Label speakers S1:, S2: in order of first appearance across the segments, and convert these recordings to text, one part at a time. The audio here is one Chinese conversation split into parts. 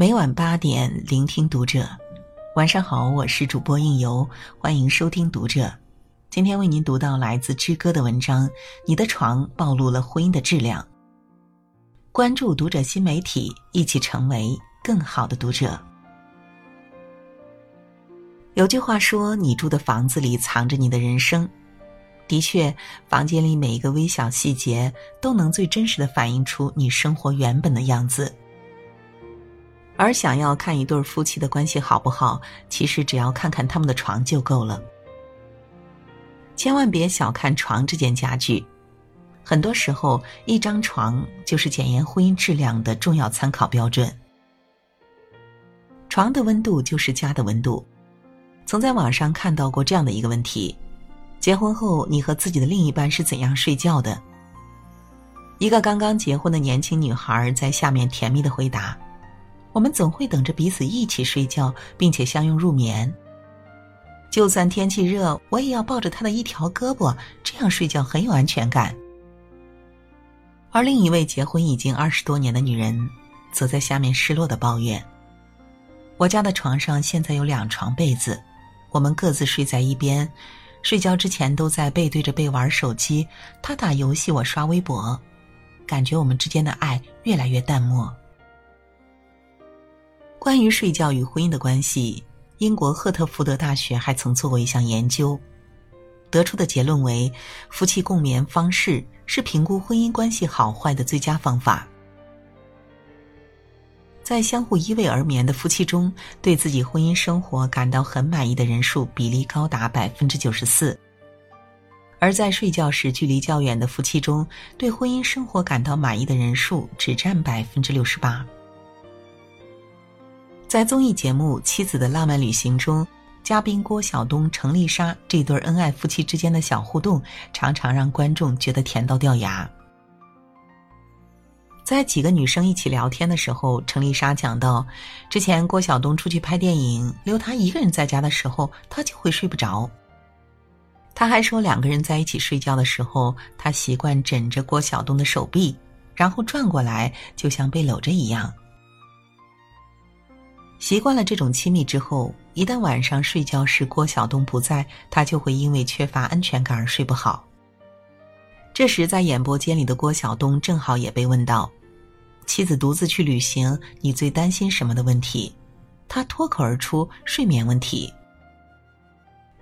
S1: 每晚八点，聆听读者。晚上好，我是主播应由，欢迎收听读者。今天为您读到来自之歌的文章《你的床暴露了婚姻的质量》。关注读者新媒体，一起成为更好的读者。有句话说：“你住的房子里藏着你的人生。”的确，房间里每一个微小细节都能最真实的反映出你生活原本的样子。而想要看一对夫妻的关系好不好，其实只要看看他们的床就够了。千万别小看床这件家具，很多时候一张床就是检验婚姻质量的重要参考标准。床的温度就是家的温度。曾在网上看到过这样的一个问题：结婚后你和自己的另一半是怎样睡觉的？一个刚刚结婚的年轻女孩在下面甜蜜的回答。我们总会等着彼此一起睡觉，并且相拥入眠。就算天气热，我也要抱着他的一条胳膊，这样睡觉很有安全感。而另一位结婚已经二十多年的女人，则在下面失落的抱怨：“我家的床上现在有两床被子，我们各自睡在一边，睡觉之前都在背对着背玩手机，他打游戏，我刷微博，感觉我们之间的爱越来越淡漠。”关于睡觉与婚姻的关系，英国赫特福德大学还曾做过一项研究，得出的结论为：夫妻共眠方式是评估婚姻关系好坏的最佳方法。在相互依偎而眠的夫妻中，对自己婚姻生活感到很满意的人数比例高达百分之九十四；而在睡觉时距离较远的夫妻中，对婚姻生活感到满意的人数只占百分之六十八。在综艺节目《妻子的浪漫旅行》中，嘉宾郭晓东、程丽莎这对恩爱夫妻之间的小互动，常常让观众觉得甜到掉牙。在几个女生一起聊天的时候，程丽莎讲到，之前郭晓东出去拍电影，留她一个人在家的时候，她就会睡不着。她还说，两个人在一起睡觉的时候，她习惯枕着郭晓东的手臂，然后转过来，就像被搂着一样。习惯了这种亲密之后，一旦晚上睡觉时郭晓东不在，他就会因为缺乏安全感而睡不好。这时，在演播间里的郭晓东正好也被问到：“妻子独自去旅行，你最担心什么的问题？”他脱口而出：“睡眠问题。”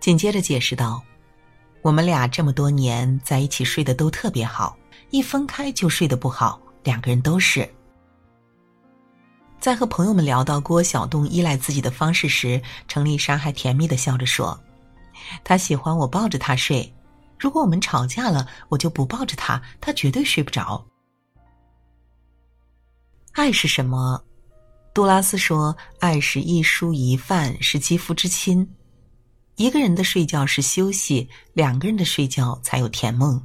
S1: 紧接着解释道：“我们俩这么多年在一起睡得都特别好，一分开就睡得不好，两个人都是。”在和朋友们聊到郭晓东依赖自己的方式时，程丽莎还甜蜜的笑着说：“他喜欢我抱着他睡，如果我们吵架了，我就不抱着他，他绝对睡不着。”爱是什么？杜拉斯说：“爱是一蔬一饭，是肌肤之亲。一个人的睡觉是休息，两个人的睡觉才有甜梦。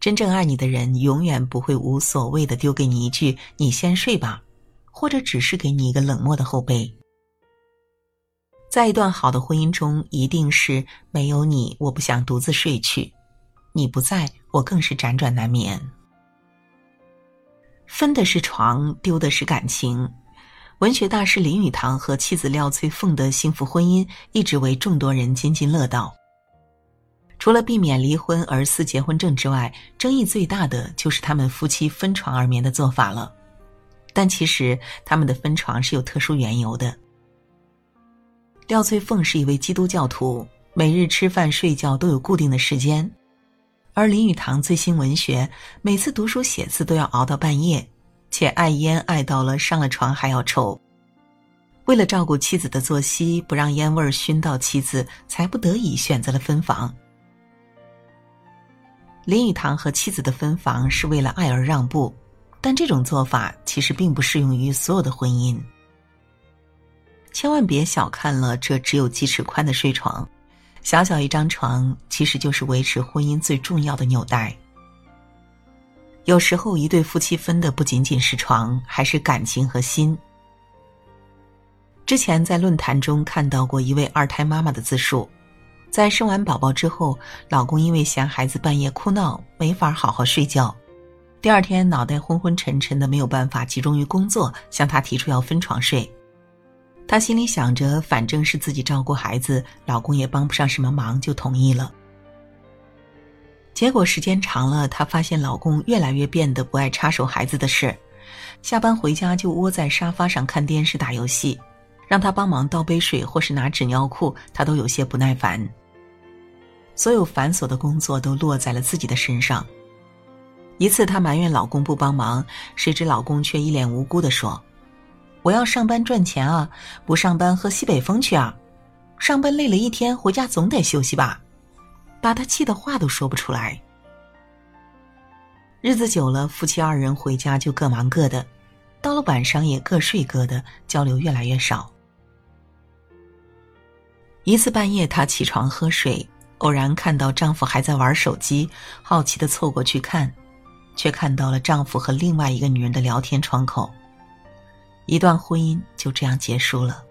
S1: 真正爱你的人，永远不会无所谓的丢给你一句‘你先睡吧’。”或者只是给你一个冷漠的后背。在一段好的婚姻中，一定是没有你，我不想独自睡去；你不在，我更是辗转难眠。分的是床，丢的是感情。文学大师林语堂和妻子廖翠凤的幸福婚姻一直为众多人津津乐道。除了避免离婚而撕结婚证之外，争议最大的就是他们夫妻分床而眠的做法了。但其实他们的分床是有特殊缘由的。廖翠凤是一位基督教徒，每日吃饭睡觉都有固定的时间，而林语堂最新文学，每次读书写字都要熬到半夜，且爱烟爱到了上了床还要抽。为了照顾妻子的作息，不让烟味熏到妻子，才不得已选择了分房。林语堂和妻子的分房是为了爱而让步。但这种做法其实并不适用于所有的婚姻。千万别小看了这只有几尺宽的睡床，小小一张床其实就是维持婚姻最重要的纽带。有时候，一对夫妻分的不仅仅是床，还是感情和心。之前在论坛中看到过一位二胎妈妈的自述，在生完宝宝之后，老公因为嫌孩子半夜哭闹，没法好好睡觉。第二天脑袋昏昏沉沉的，没有办法集中于工作，向他提出要分床睡。她心里想着，反正是自己照顾孩子，老公也帮不上什么忙，就同意了。结果时间长了，她发现老公越来越变得不爱插手孩子的事，下班回家就窝在沙发上看电视、打游戏，让他帮忙倒杯水或是拿纸尿裤，他都有些不耐烦。所有繁琐的工作都落在了自己的身上。一次，她埋怨老公不帮忙，谁知老公却一脸无辜的说：“我要上班赚钱啊，不上班喝西北风去啊！上班累了一天，回家总得休息吧？”把她气得话都说不出来。日子久了，夫妻二人回家就各忙各的，到了晚上也各睡各的，交流越来越少。一次半夜，她起床喝水，偶然看到丈夫还在玩手机，好奇的凑过去看。却看到了丈夫和另外一个女人的聊天窗口，一段婚姻就这样结束了。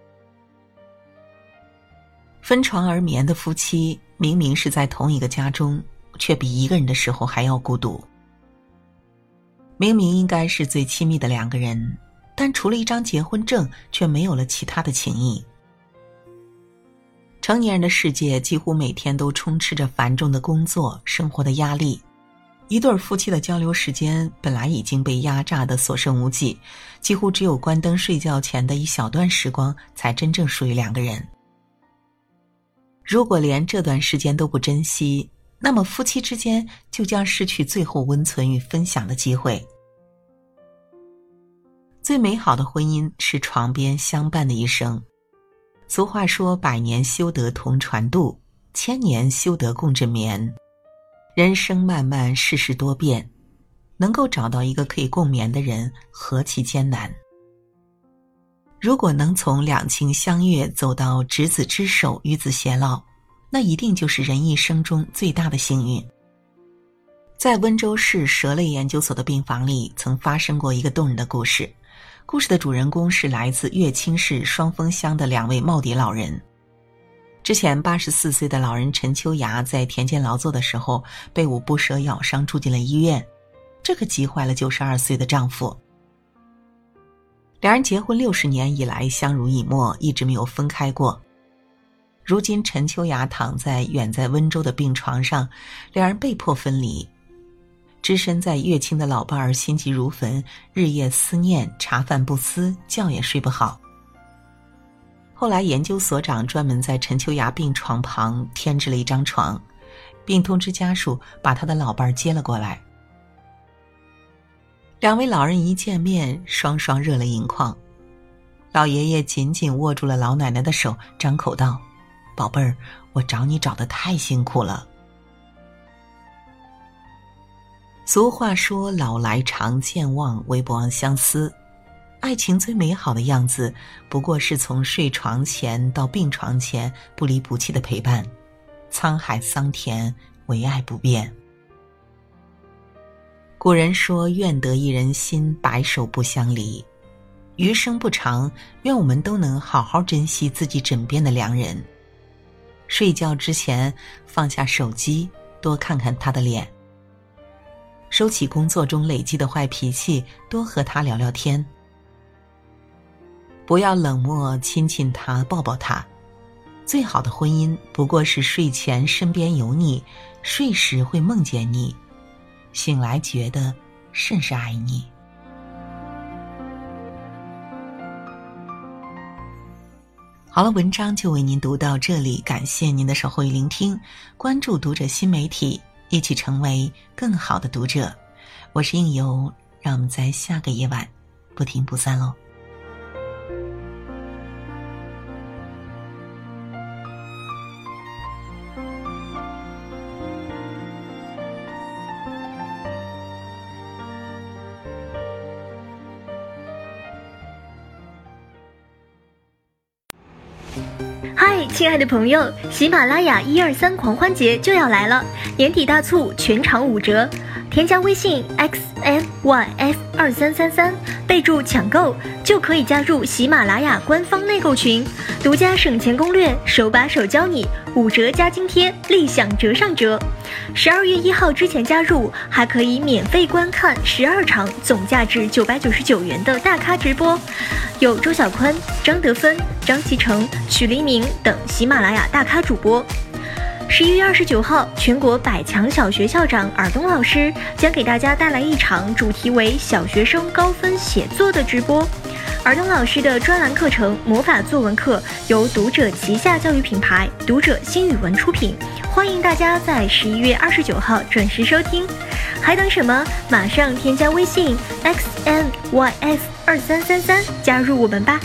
S1: 分床而眠的夫妻，明明是在同一个家中，却比一个人的时候还要孤独。明明应该是最亲密的两个人，但除了一张结婚证，却没有了其他的情谊。成年人的世界几乎每天都充斥着繁重的工作、生活的压力。一对夫妻的交流时间本来已经被压榨的所剩无几，几乎只有关灯睡觉前的一小段时光才真正属于两个人。如果连这段时间都不珍惜，那么夫妻之间就将失去最后温存与分享的机会。最美好的婚姻是床边相伴的一生。俗话说：“百年修得同船渡，千年修得共枕眠。”人生漫漫，世事多变，能够找到一个可以共眠的人，何其艰难。如果能从两情相悦走到执子之手，与子偕老，那一定就是人一生中最大的幸运。在温州市蛇类研究所的病房里，曾发生过一个动人的故事。故事的主人公是来自乐清市双峰乡的两位耄耋老人。之前八十四岁的老人陈秋芽在田间劳作的时候被五步蛇咬伤，住进了医院，这可急坏了九十二岁的丈夫。两人结婚六十年以来相濡以沫，一直没有分开过。如今陈秋芽躺在远在温州的病床上，两人被迫分离。只身在乐清的老伴儿心急如焚，日夜思念，茶饭不思，觉也睡不好。后来，研究所长专门在陈秋芽病床旁添置了一张床，并通知家属把他的老伴儿接了过来。两位老人一见面，双双热泪盈眶。老爷爷紧紧握住了老奶奶的手，张口道：“宝贝儿，我找你找的太辛苦了。”俗话说：“老来常健忘，唯不忘相思。”爱情最美好的样子，不过是从睡床前到病床前不离不弃的陪伴。沧海桑田，唯爱不变。古人说：“愿得一人心，白首不相离。”余生不长，愿我们都能好好珍惜自己枕边的良人。睡觉之前放下手机，多看看他的脸；收起工作中累积的坏脾气，多和他聊聊天。不要冷漠，亲亲他，抱抱他。最好的婚姻不过是睡前身边有你，睡时会梦见你，醒来觉得甚是爱你。好了，文章就为您读到这里，感谢您的守候与聆听。关注读者新媒体，一起成为更好的读者。我是应由，让我们在下个夜晚不听不散喽。
S2: 亲爱的朋友，喜马拉雅一二三狂欢节就要来了，年底大促，全场五折。添加微信 x m y f 二三三三，备注抢购，就可以加入喜马拉雅官方内购群，独家省钱攻略，手把手教你，五折加津贴，立享折上折。十二月一号之前加入，还可以免费观看十二场总价值九百九十九元的大咖直播，有周小宽、张德芬、张启成、许黎明等喜马拉雅大咖主播。十一月二十九号，全国百强小学校长尔东老师将给大家带来一场主题为“小学生高分写作”的直播。尔东老师的专栏课程《魔法作文课》由读者旗下教育品牌读者新语文出品，欢迎大家在十一月二十九号准时收听。还等什么？马上添加微信 x n y f 二三三三，加入我们吧！